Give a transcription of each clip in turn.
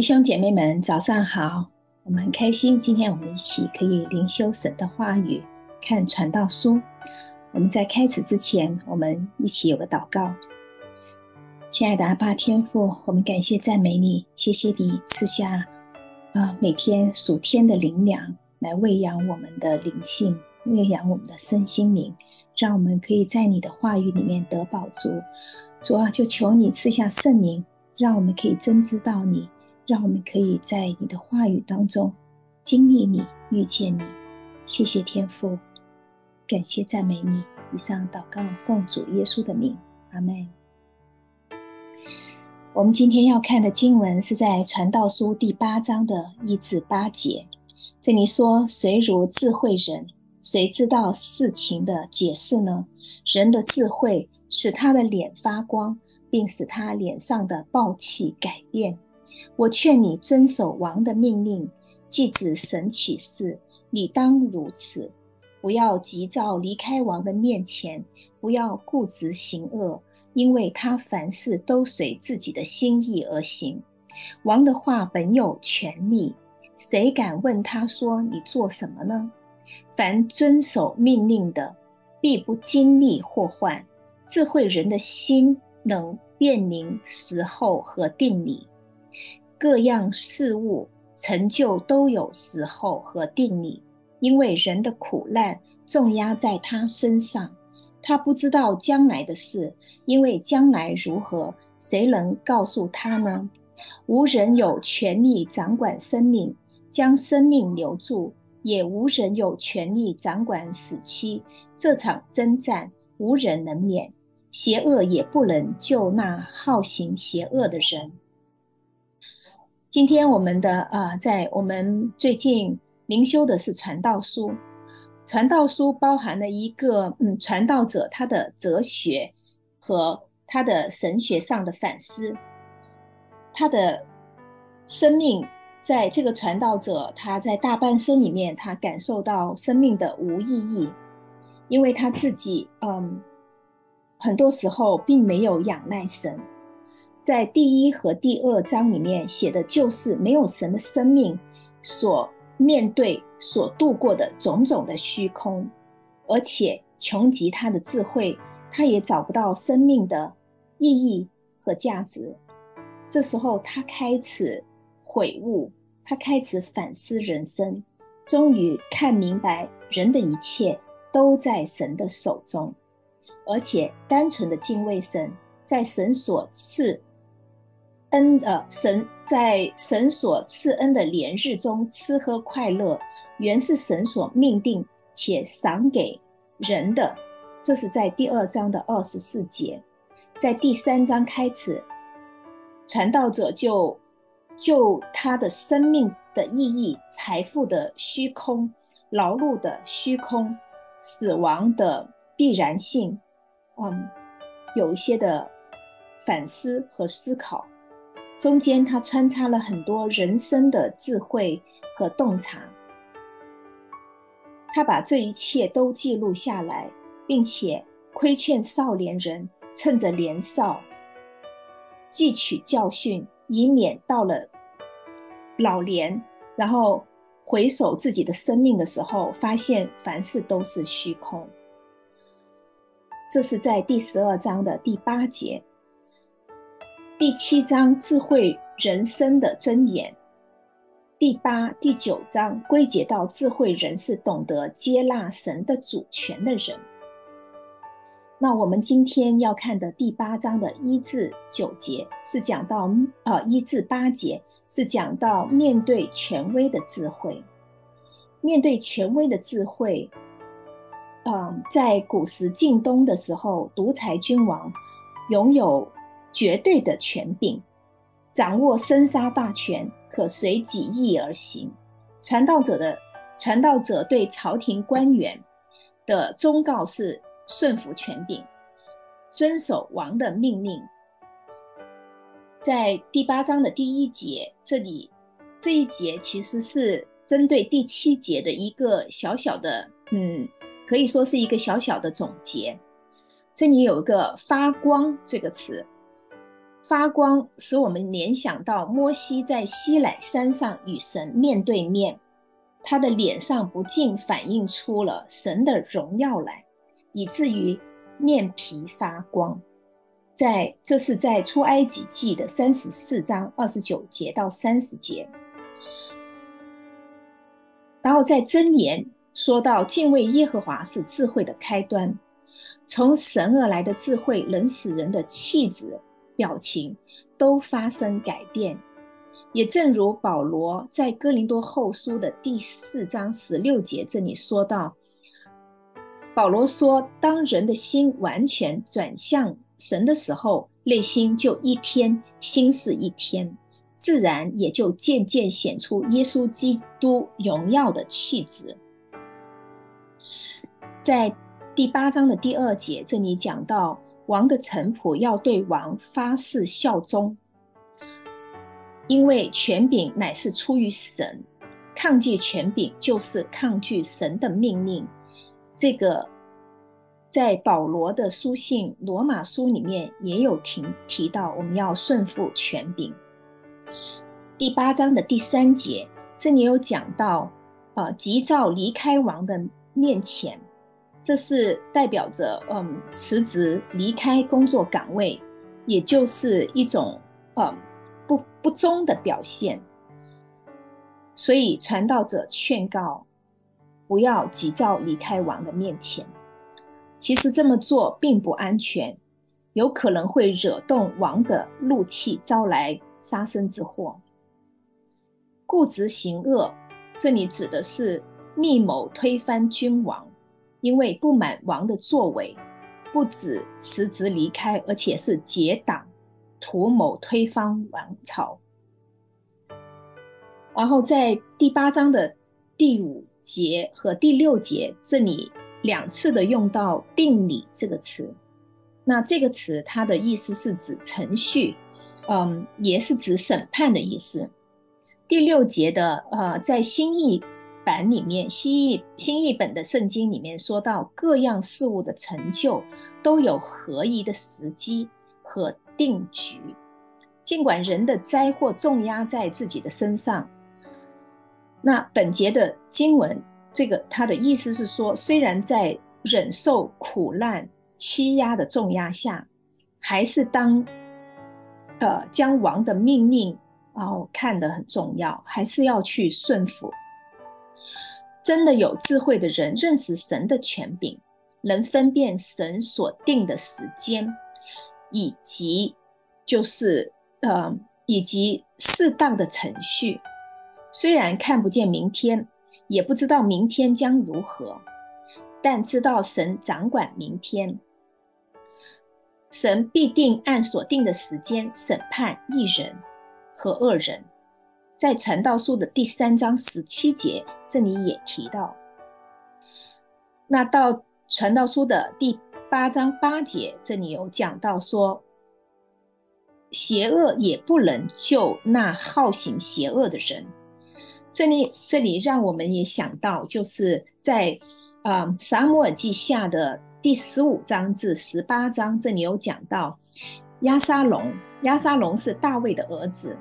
弟兄姐妹们，早上好！我们很开心，今天我们一起可以灵修神的话语，看传道书。我们在开始之前，我们一起有个祷告。亲爱的阿爸天父，我们感谢赞美你，谢谢你赐下啊、每天属天的灵粮，来喂养我们的灵性，喂养我们的身心灵，让我们可以在你的话语里面得饱足。主啊，就求你赐下圣灵，让我们可以真知道你。让我们可以在你的话语当中经历你、遇见你。谢谢天父，感谢赞美你。以上祷告奉主耶稣的名，阿门。我们今天要看的经文是在传道书第八章的一至八节。这里说：“谁如智慧人？谁知道事情的解释呢？人的智慧使他的脸发光，并使他脸上的暴气改变。”我劝你遵守王的命令，既指神启示，你当如此。不要急躁离开王的面前，不要固执行恶，因为他凡事都随自己的心意而行。王的话本有权力，谁敢问他说：“你做什么呢？”凡遵守命令的，必不经历祸患。智慧人的心能辨明时候和定理。各样事物成就都有时候和定理，因为人的苦难重压在他身上，他不知道将来的事，因为将来如何，谁能告诉他呢？无人有权利掌管生命，将生命留住；也无人有权利掌管死期。这场征战，无人能免，邪恶也不能救那好行邪恶的人。今天我们的呃，在我们最近灵修的是传道书，传道书包含了一个嗯，传道者他的哲学和他的神学上的反思，他的生命在这个传道者他在大半生里面，他感受到生命的无意义，因为他自己嗯，很多时候并没有仰赖神。在第一和第二章里面写的就是没有神的生命所面对、所度过的种种的虚空，而且穷极他的智慧，他也找不到生命的意义和价值。这时候他开始悔悟，他开始反思人生，终于看明白人的一切都在神的手中，而且单纯的敬畏神，在神所赐。恩的神在神所赐恩的连日中吃喝快乐，原是神所命定且赏给人的。这是在第二章的二十四节，在第三章开始，传道者就就他的生命的意义、财富的虚空、劳碌的虚空、死亡的必然性，嗯，有一些的反思和思考。中间，他穿插了很多人生的智慧和洞察，他把这一切都记录下来，并且规劝少年人趁着年少汲取教训，以免到了老年，然后回首自己的生命的时候，发现凡事都是虚空。这是在第十二章的第八节。第七章智慧人生的箴言，第八、第九章归结到智慧人是懂得接纳神的主权的人。那我们今天要看的第八章的一至九节是讲到，呃，一至八节是讲到面对权威的智慧。面对权威的智慧，嗯、在古时晋东的时候，独裁君王拥有。绝对的权柄，掌握生杀大权，可随己意而行。传道者的传道者对朝廷官员的忠告是顺服权柄，遵守王的命令。在第八章的第一节，这里这一节其实是针对第七节的一个小小的，嗯，可以说是一个小小的总结。这里有一个“发光”这个词。发光使我们联想到摩西在西乃山上与神面对面，他的脸上不禁反映出了神的荣耀来，以至于面皮发光。在这是在出埃及记的三十四章二十九节到三十节，然后在箴言说到敬畏耶和华是智慧的开端，从神而来的智慧能使人的气质。表情都发生改变，也正如保罗在哥林多后书的第四章十六节这里说到，保罗说：“当人的心完全转向神的时候，内心就一天新似一天，自然也就渐渐显出耶稣基督荣耀的气质。”在第八章的第二节这里讲到。王的臣仆要对王发誓效忠，因为权柄乃是出于神，抗拒权柄就是抗拒神的命令。这个在保罗的书信罗马书里面也有提提到，我们要顺服权柄。第八章的第三节，这里有讲到，呃，急躁离开王的面前。这是代表着，嗯，辞职离开工作岗位，也就是一种，嗯，不不忠的表现。所以传道者劝告，不要急躁离开王的面前。其实这么做并不安全，有可能会惹动王的怒气，招来杀身之祸。固执行恶，这里指的是密谋推翻君王。因为不满王的作为，不止辞职离开，而且是结党，图谋推翻王朝。然后在第八章的第五节和第六节这里两次的用到“定理”这个词，那这个词它的意思是指程序，嗯，也是指审判的意思。第六节的呃，在新译。版里面，新译新译本的圣经里面说到，各样事物的成就都有合宜的时机和定局。尽管人的灾祸重压在自己的身上，那本节的经文，这个它的意思是说，虽然在忍受苦难欺压的重压下，还是当呃将王的命令哦看得很重要，还是要去顺服。真的有智慧的人认识神的权柄，能分辨神所定的时间，以及就是呃以及适当的程序。虽然看不见明天，也不知道明天将如何，但知道神掌管明天。神必定按所定的时间审判义人和恶人。在传道书的第三章十七节，这里也提到。那到传道书的第八章八节，这里有讲到说，邪恶也不能救那好行邪恶的人。这里这里让我们也想到，就是在啊、撒母耳记下的第十五章至十八章，这里有讲到押沙龙，押沙龙是大卫的儿子。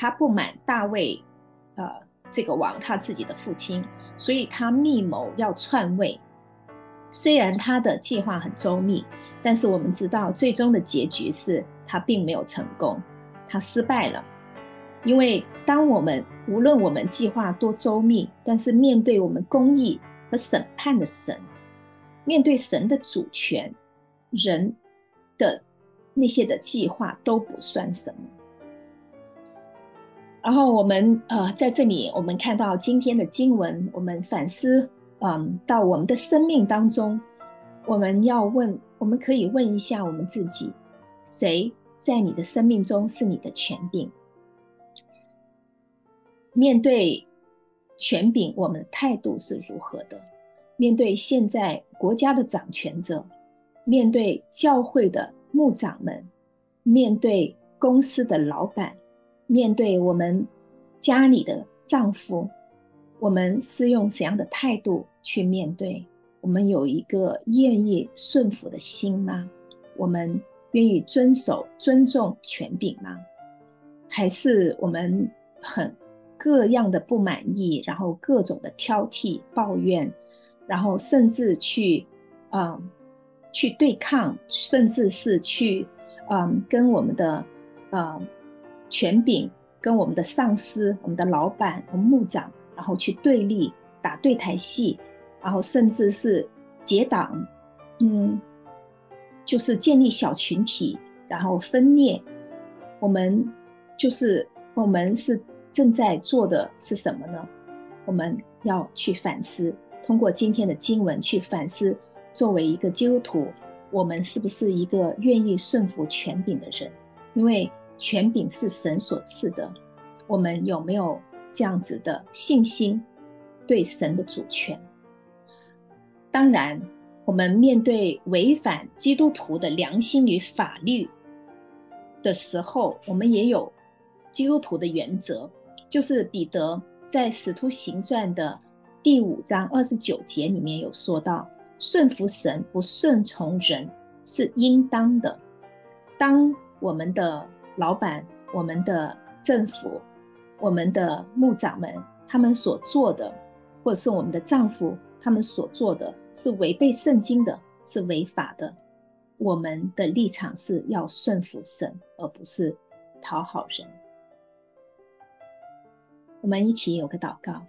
他不满大卫，呃，这个王他自己的父亲，所以他密谋要篡位。虽然他的计划很周密，但是我们知道最终的结局是他并没有成功，他失败了。因为当我们无论我们计划多周密，但是面对我们公义和审判的神，面对神的主权，人的那些的计划都不算什么。然后我们呃在这里，我们看到今天的经文，我们反思，嗯，到我们的生命当中，我们要问，我们可以问一下我们自己，谁在你的生命中是你的权柄？面对权柄，我们的态度是如何的？面对现在国家的掌权者，面对教会的牧长们，面对公司的老板。面对我们家里的丈夫，我们是用怎样的态度去面对？我们有一个愿意顺服的心吗？我们愿意遵守、尊重权柄吗？还是我们很各样的不满意，然后各种的挑剔、抱怨，然后甚至去，嗯，去对抗，甚至是去，嗯，跟我们的，嗯，权柄、跟我们的上司、我们的老板、和牧长，然后去对立、打对台戏，然后甚至是结党，嗯，就是建立小群体，然后分裂，我们。就是我们是正在做的是什么呢？我们要去反思，通过今天的经文去反思，作为一个基督徒，我们是不是一个愿意顺服权柄的人？因为权柄是神所赐的，我们有没有这样子的信心对神的主权？当然，我们面对违反基督徒的良心与法律的时候，我们也有。基督徒的原则，就是彼得在《使徒行传》的第五章二十九节里面有说到：顺服神，不顺从人是应当的。当我们的老板、我们的政府、我们的牧长们他们所做的，或者是我们的丈夫他们所做的是违背圣经的，是违法的，我们的立场是要顺服神，而不是讨好人。我们一起有个祷告，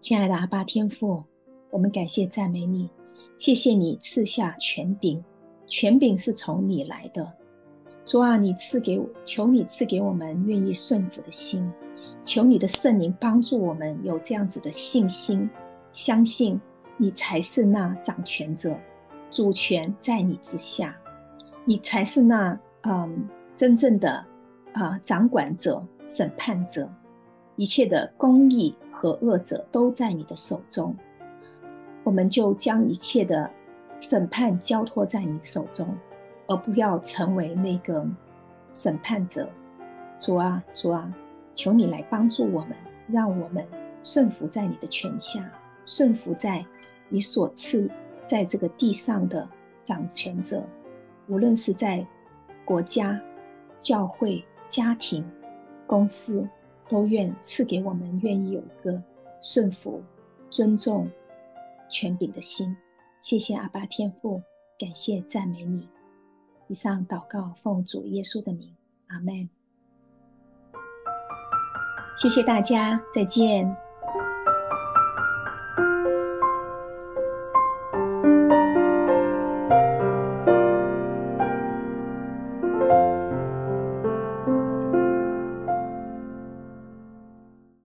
亲爱的阿爸天父，我们感谢赞美你，谢谢你赐下权柄，权柄是从你来的。主啊，你赐给我，求你赐给我们愿意顺服的心，求你的圣灵帮助我们有这样子的信心，相信你才是那掌权者，主权在你之下，你才是那嗯真正的啊、掌管者、审判者。一切的公义和恶者都在你的手中，我们就将一切的审判交托在你手中，而不要成为那个审判者。主啊，主啊，求你来帮助我们，让我们顺服在你的权下，顺服在你所赐在这个地上的掌权者，无论是在国家、教会、家庭、公司。都愿赐给我们愿意有一个顺服、尊重权柄的心。谢谢阿爸天父，感谢赞美你。以上祷告奉主耶稣的名，阿门。谢谢大家，再见。